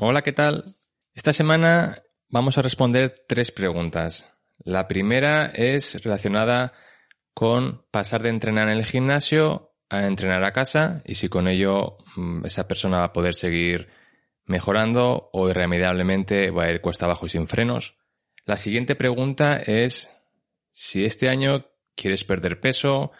Hola, ¿qué tal? Esta semana vamos a responder tres preguntas. La primera es relacionada con pasar de entrenar en el gimnasio a entrenar a casa y si con ello mm, esa persona va a poder seguir mejorando o irremediablemente va a ir cuesta abajo y sin frenos. La siguiente pregunta es si este año quieres perder peso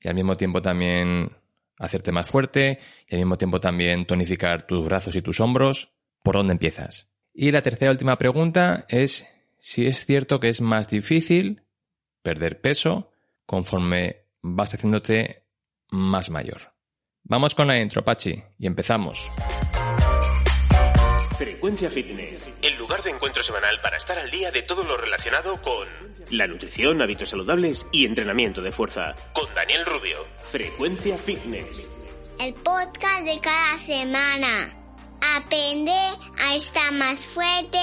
y al mismo tiempo también hacerte más fuerte y al mismo tiempo también tonificar tus brazos y tus hombros, ¿por dónde empiezas? Y la tercera y última pregunta es si es cierto que es más difícil perder peso conforme vas haciéndote más mayor. Vamos con la intro, Pachi, y empezamos. Frecuencia Fitness, el lugar de encuentro semanal para estar al día de todo lo relacionado con la nutrición, hábitos saludables y entrenamiento de fuerza. Con Daniel Rubio. Frecuencia Fitness. El podcast de cada semana. Aprende a estar más fuerte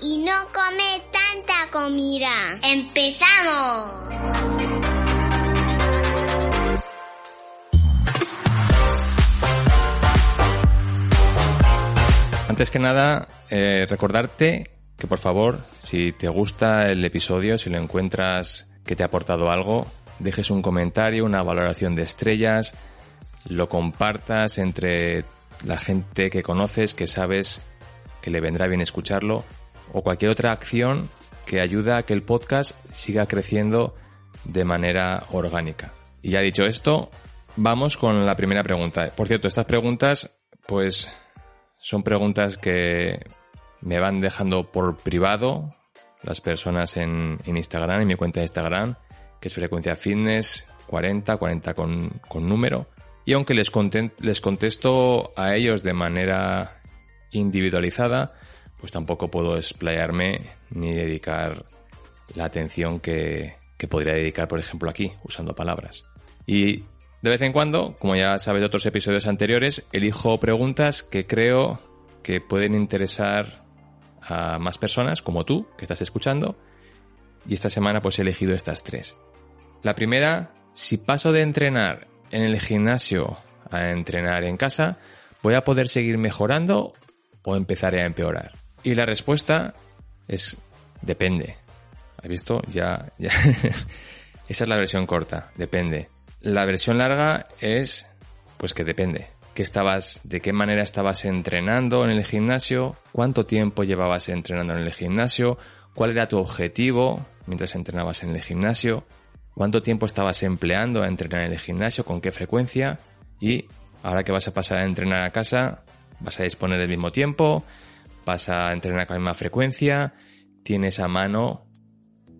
y no come tanta comida. ¡Empezamos! Antes que nada, eh, recordarte que por favor, si te gusta el episodio, si lo encuentras que te ha aportado algo, dejes un comentario, una valoración de estrellas, lo compartas entre la gente que conoces, que sabes que le vendrá bien escucharlo, o cualquier otra acción que ayuda a que el podcast siga creciendo de manera orgánica. Y ya dicho esto, vamos con la primera pregunta. Por cierto, estas preguntas, pues son preguntas que me van dejando por privado las personas en, Instagram, en mi cuenta de Instagram, que es frecuencia fitness 40, 40 con, con número. Y aunque les, les contesto a ellos de manera individualizada, pues tampoco puedo explayarme ni dedicar la atención que, que podría dedicar, por ejemplo, aquí, usando palabras. Y de vez en cuando, como ya sabes de otros episodios anteriores, elijo preguntas que creo que pueden interesar a más personas como tú que estás escuchando. Y esta semana pues he elegido estas tres. La primera, si paso de entrenar en el gimnasio a entrenar en casa, ¿voy a poder seguir mejorando o empezaré a empeorar? Y la respuesta es depende. ¿Has visto? Ya, ya. Esa es la versión corta, depende. La versión larga es, pues que depende. ¿Qué estabas, de qué manera estabas entrenando en el gimnasio? ¿Cuánto tiempo llevabas entrenando en el gimnasio? ¿Cuál era tu objetivo mientras entrenabas en el gimnasio? ¿Cuánto tiempo estabas empleando a entrenar en el gimnasio? ¿Con qué frecuencia? Y ahora que vas a pasar a entrenar a casa, ¿vas a disponer del mismo tiempo? ¿Vas a entrenar con la misma frecuencia? ¿Tienes a mano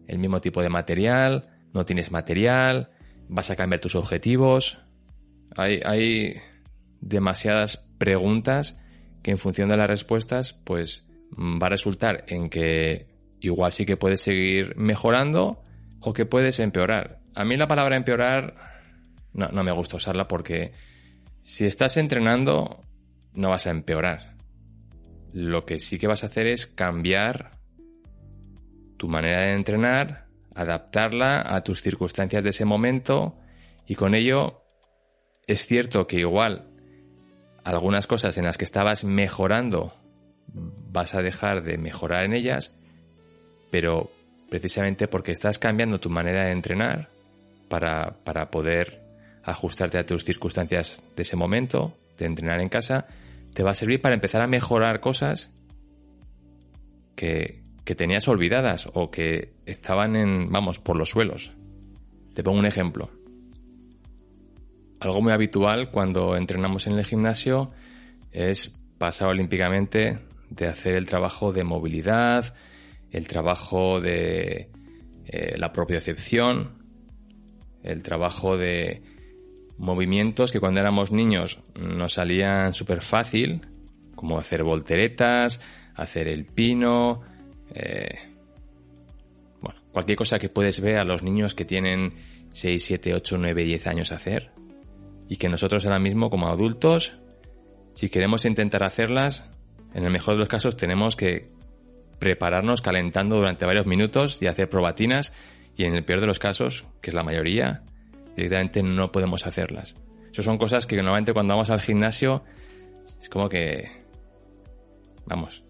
el mismo tipo de material? ¿No tienes material? vas a cambiar tus objetivos. Hay, hay demasiadas preguntas que en función de las respuestas, pues va a resultar en que igual sí que puedes seguir mejorando o que puedes empeorar. A mí la palabra empeorar no, no me gusta usarla porque si estás entrenando no vas a empeorar. Lo que sí que vas a hacer es cambiar tu manera de entrenar adaptarla a tus circunstancias de ese momento y con ello es cierto que igual algunas cosas en las que estabas mejorando vas a dejar de mejorar en ellas, pero precisamente porque estás cambiando tu manera de entrenar para, para poder ajustarte a tus circunstancias de ese momento, de entrenar en casa, te va a servir para empezar a mejorar cosas que, que tenías olvidadas o que estaban en, vamos, por los suelos. Te pongo un ejemplo. Algo muy habitual cuando entrenamos en el gimnasio es pasar olímpicamente de hacer el trabajo de movilidad, el trabajo de eh, la propiocepción, el trabajo de movimientos que cuando éramos niños nos salían súper fácil, como hacer volteretas, hacer el pino, eh, bueno, cualquier cosa que puedes ver a los niños que tienen 6, 7, 8, 9, 10 años hacer. Y que nosotros ahora mismo como adultos, si queremos intentar hacerlas, en el mejor de los casos tenemos que prepararnos calentando durante varios minutos y hacer probatinas y en el peor de los casos, que es la mayoría, directamente no podemos hacerlas. Eso son cosas que normalmente cuando vamos al gimnasio es como que vamos,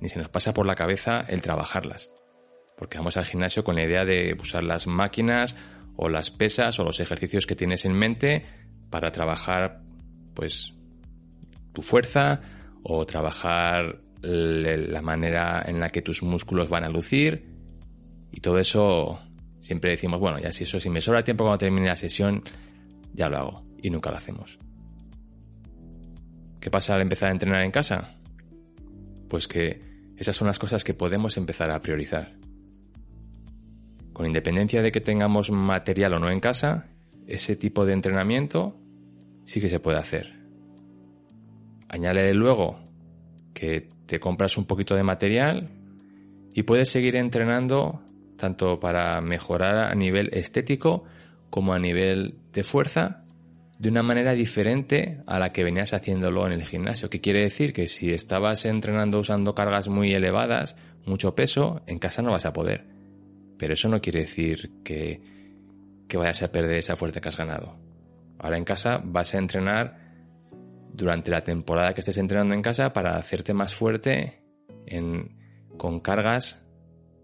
ni se nos pasa por la cabeza el trabajarlas. Porque vamos al gimnasio con la idea de usar las máquinas o las pesas o los ejercicios que tienes en mente para trabajar, pues, tu fuerza o trabajar la manera en la que tus músculos van a lucir. Y todo eso siempre decimos, bueno, ya si eso, si me sobra tiempo cuando termine la sesión, ya lo hago. Y nunca lo hacemos. ¿Qué pasa al empezar a entrenar en casa? Pues que esas son las cosas que podemos empezar a priorizar. Con independencia de que tengamos material o no en casa, ese tipo de entrenamiento sí que se puede hacer. Añade luego que te compras un poquito de material y puedes seguir entrenando tanto para mejorar a nivel estético como a nivel de fuerza de una manera diferente a la que venías haciéndolo en el gimnasio. ¿Qué quiere decir? Que si estabas entrenando usando cargas muy elevadas, mucho peso, en casa no vas a poder. Pero eso no quiere decir que, que vayas a perder esa fuerza que has ganado. Ahora en casa vas a entrenar durante la temporada que estés entrenando en casa para hacerte más fuerte con cargas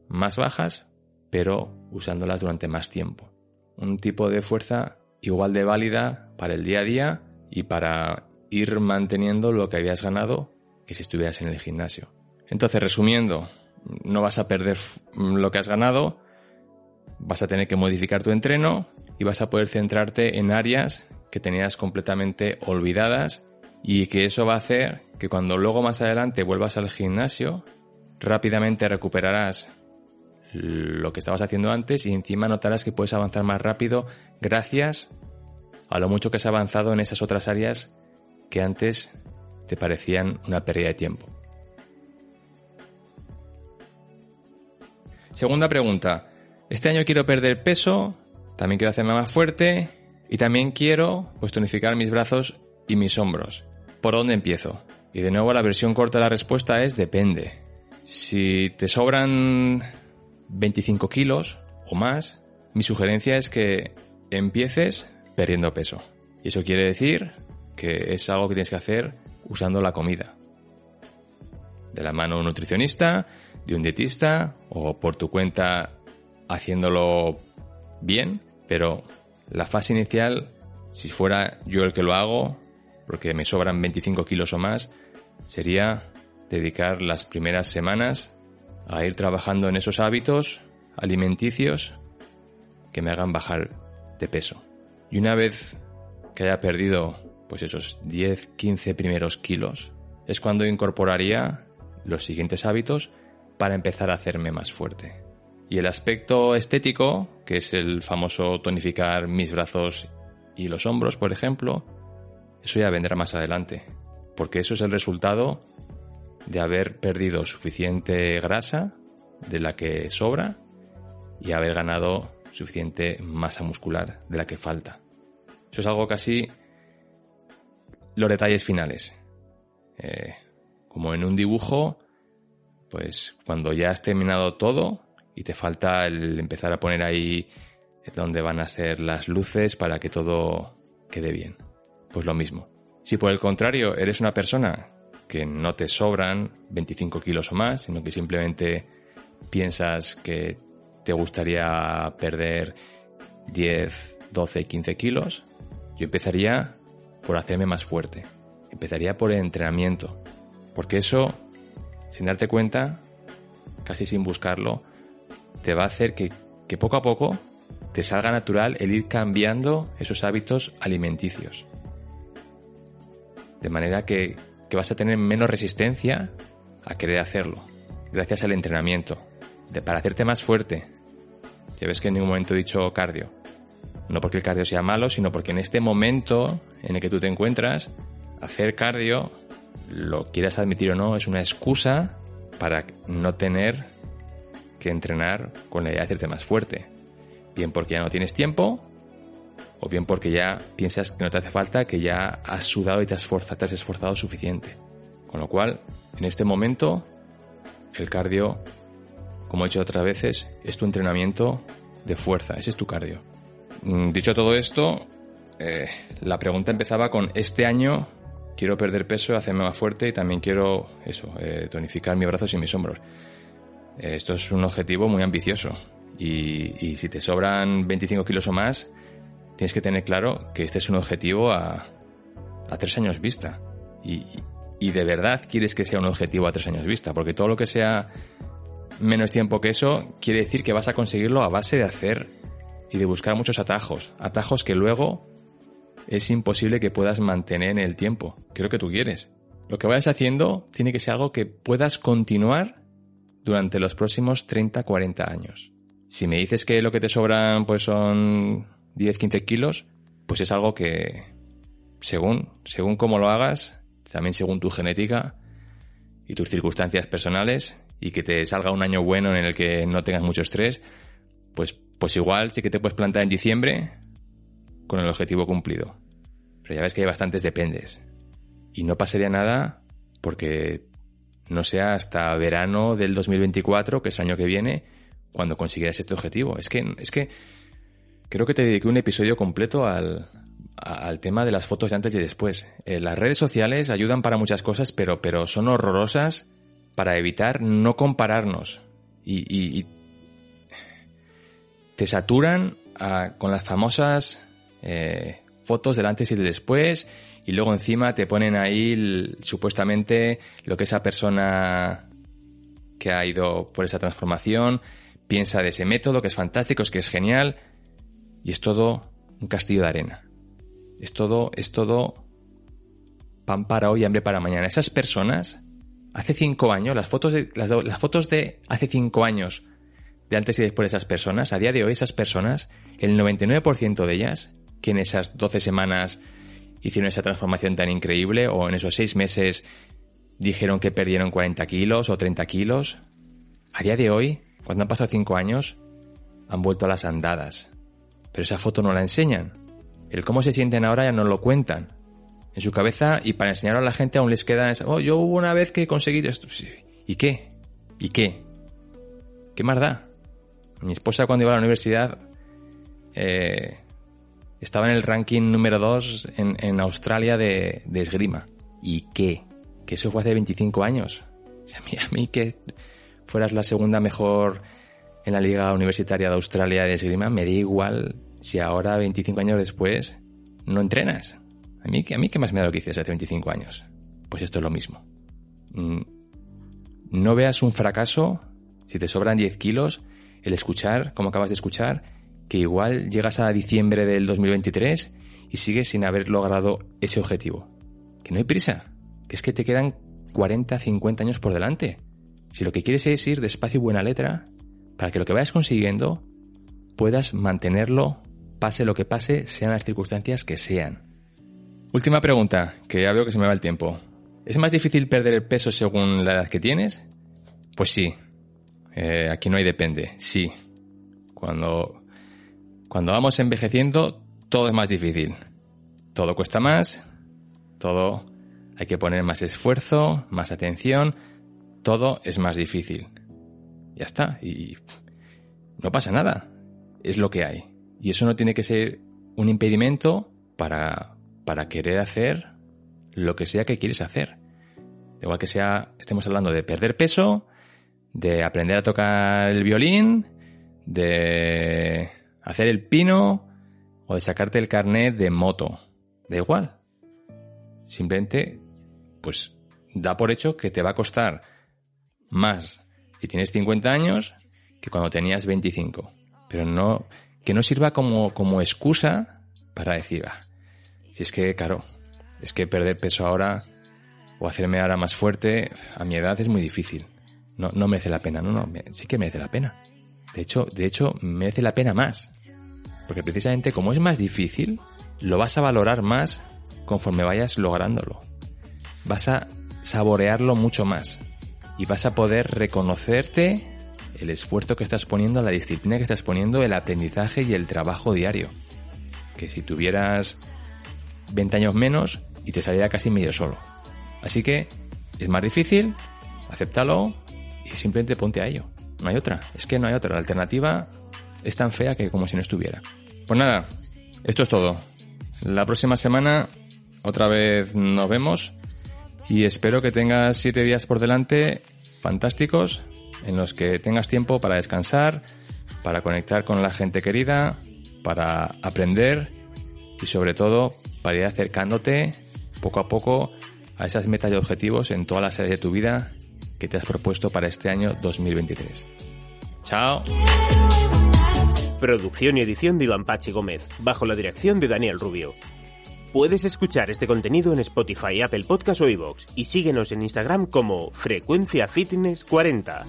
más bajas, pero usándolas durante más tiempo. Un tipo de fuerza igual de válida para el día a día y para ir manteniendo lo que habías ganado que si estuvieras en el gimnasio. Entonces, resumiendo, no vas a perder lo que has ganado, vas a tener que modificar tu entreno y vas a poder centrarte en áreas que tenías completamente olvidadas y que eso va a hacer que cuando luego más adelante vuelvas al gimnasio, rápidamente recuperarás lo que estabas haciendo antes y encima notarás que puedes avanzar más rápido gracias a lo mucho que has avanzado en esas otras áreas que antes te parecían una pérdida de tiempo. Segunda pregunta. Este año quiero perder peso, también quiero hacerme más fuerte y también quiero pues, tonificar mis brazos y mis hombros. ¿Por dónde empiezo? Y de nuevo la versión corta de la respuesta es depende. Si te sobran 25 kilos o más, mi sugerencia es que empieces perdiendo peso. Y eso quiere decir que es algo que tienes que hacer usando la comida. De la mano de un nutricionista, de un dietista o por tu cuenta haciéndolo bien, pero la fase inicial, si fuera yo el que lo hago, porque me sobran 25 kilos o más, sería dedicar las primeras semanas a ir trabajando en esos hábitos alimenticios que me hagan bajar de peso. Y una vez que haya perdido pues esos 10, 15 primeros kilos, es cuando incorporaría los siguientes hábitos para empezar a hacerme más fuerte. Y el aspecto estético, que es el famoso tonificar mis brazos y los hombros, por ejemplo, eso ya vendrá más adelante, porque eso es el resultado de haber perdido suficiente grasa de la que sobra y haber ganado suficiente masa muscular de la que falta. Eso es algo casi los detalles finales. Eh, como en un dibujo, pues cuando ya has terminado todo, y te falta el empezar a poner ahí donde van a ser las luces para que todo quede bien. Pues lo mismo. Si por el contrario eres una persona que no te sobran 25 kilos o más, sino que simplemente piensas que te gustaría perder 10, 12, 15 kilos, yo empezaría por hacerme más fuerte. Empezaría por el entrenamiento. Porque eso, sin darte cuenta, casi sin buscarlo, te va a hacer que, poco a poco te salga natural el ir cambiando esos hábitos alimenticios. De manera que, que vas a tener menos resistencia a querer hacerlo, gracias al entrenamiento, de, para hacerte más fuerte. Ya ves que en ningún momento he dicho cardio. No porque el cardio sea malo, sino porque en este momento en el que tú te encuentras, hacer cardio, lo quieras admitir o no, es una excusa para no tener que entrenar con la idea de hacerte más fuerte. Bien porque ya no tienes tiempo, o bien porque ya piensas que no te hace falta, que ya has sudado y te has, esforzado, suficiente. Con lo cual, en este momento, el cardio, como he dicho otras veces, es tu entrenamiento de fuerza, ese es tu cardio. Mm, dicho todo esto, eh, la pregunta empezaba con este año quiero perder peso, hacerme más fuerte y también quiero eso, eh, tonificar mis brazos y mis hombros. Eh, esto es un objetivo muy ambicioso y, si te sobran 25 kilos o más, tienes que tener claro que este es un objetivo a, a tres años vista. Y, de verdad quieres que sea un objetivo a tres años vista, porque todo lo que sea menos tiempo que eso quiere decir que vas a conseguirlo a base de hacer y de buscar muchos atajos, atajos que luego es imposible que puedas mantener en el tiempo, que es lo que tú quieres. Lo que vayas haciendo tiene que ser algo que puedas continuar durante los próximos 30, 40 años. Si me dices que lo que te sobran pues son 10, 15 kilos, pues es algo que según, según cómo lo hagas, también según tu genética y tus circunstancias personales, y que te salga un año bueno en el que no tengas mucho estrés, pues, pues igual sí que te puedes plantar en diciembre con el objetivo cumplido. Pero ya ves que hay bastantes dependes. Y no pasaría nada porque no sea hasta verano del 2024, que es el año que viene, cuando consiguieras este objetivo. Es que, es que creo que te dediqué un episodio completo al, al tema de las fotos de antes y después. Eh, las redes sociales ayudan para muchas cosas, pero, pero son horrorosas para evitar no compararnos. Y, te saturan ah, con las famosas eh, fotos del antes y del después y luego encima te ponen ahí supuestamente lo que esa persona que ha ido por esa transformación piensa de ese método, que es fantástico, es que es genial, y es todo un castillo de arena. Es todo, es todo pan para hoy hambre para mañana. Esas personas, hace cinco años, las fotos de, las, las fotos de hace cinco años, de antes y después de esas personas, a día de hoy esas personas, el 99% de ellas, que en esas 12 semanas hicieron esa transformación tan increíble, o en esos seis meses dijeron que perdieron 40 kilos o 30 kilos, a día de hoy, cuando han pasado cinco años, han vuelto a las andadas. Pero esa foto no la enseñan. El cómo se sienten ahora ya no lo cuentan. En su cabeza y para enseñar a la gente aún les queda esa, oh, yo hubo una vez que conseguí esto. ¿Y qué? ¿Y qué? ¿Qué más da? Mi esposa cuando iba a la universidad eh, estaba en el ranking número 2 en, Australia de, esgrima. ¿Y qué? Que eso fue hace 25 años. a mí que fueras la segunda mejor en la liga universitaria de Australia de esgrima, me da igual si ahora, 25 años después, no entrenas? ¿A mí, a mí qué más me da lo que hiciste hace 25 años? Pues esto es lo mismo. Mm, no veas un fracaso, si te sobran 10 kilos, el escuchar, como acabas de escuchar, que igual llegas a diciembre del 2023 y sigues sin haber logrado ese objetivo. Que no hay prisa, que es que te quedan 40, 50 años por delante. Si lo que quieres es ir despacio y buena letra, para que lo que vayas consiguiendo puedas mantenerlo pase lo que pase, sean las circunstancias que sean. Última pregunta, que ya veo que se me va el tiempo. ¿Es más difícil perder el peso según la edad que tienes? Pues sí. Eh, aquí no hay depende. Sí. Cuando, cuando vamos envejeciendo, todo es más difícil. Todo cuesta más. Todo hay que poner más esfuerzo, más atención. Todo es más difícil. Ya está. Y no pasa nada. Es lo que hay. Y eso no tiene que ser un impedimento para, para querer hacer lo que sea que quieres hacer. Igual que sea, estemos hablando de perder peso, de aprender a tocar el violín, de hacer el pino o de sacarte el carnet de moto. Da igual. Simplemente, pues da por hecho que te va a costar más si tienes 50 años que cuando tenías 25. Pero no, que no sirva como, como excusa para decir, ah, si es que, claro, es que perder peso ahora o hacerme ahora más fuerte a mi edad es muy difícil. No, no merece la pena, no, no, sí que merece la pena. De hecho, de hecho, merece la pena más. Porque precisamente como es más difícil, lo vas a valorar más conforme vayas lográndolo. Vas a saborearlo mucho más. Y vas a poder reconocerte el esfuerzo que estás poniendo, la disciplina que estás poniendo, el aprendizaje y el trabajo diario. Que si tuvieras 20 años menos y te saliera casi medio solo. Así que es más difícil, acéptalo y simplemente ponte a ello. No hay otra, es que no hay otra. La alternativa es tan fea que como si no estuviera. Pues nada, esto es todo. La próxima semana otra vez nos vemos y espero que tengas siete días por delante fantásticos en los que tengas tiempo para descansar, para conectar con la gente querida, para aprender y sobre todo para ir acercándote poco a poco a esas metas y objetivos en todas las áreas de tu vida que te has propuesto para este año 2023. Chao. Producción y edición de Iván Pachi Gómez, bajo la dirección de Daniel Rubio. Puedes escuchar este contenido en Spotify, Apple Podcast o iVoox y síguenos en Instagram como Frecuencia Fitness 40.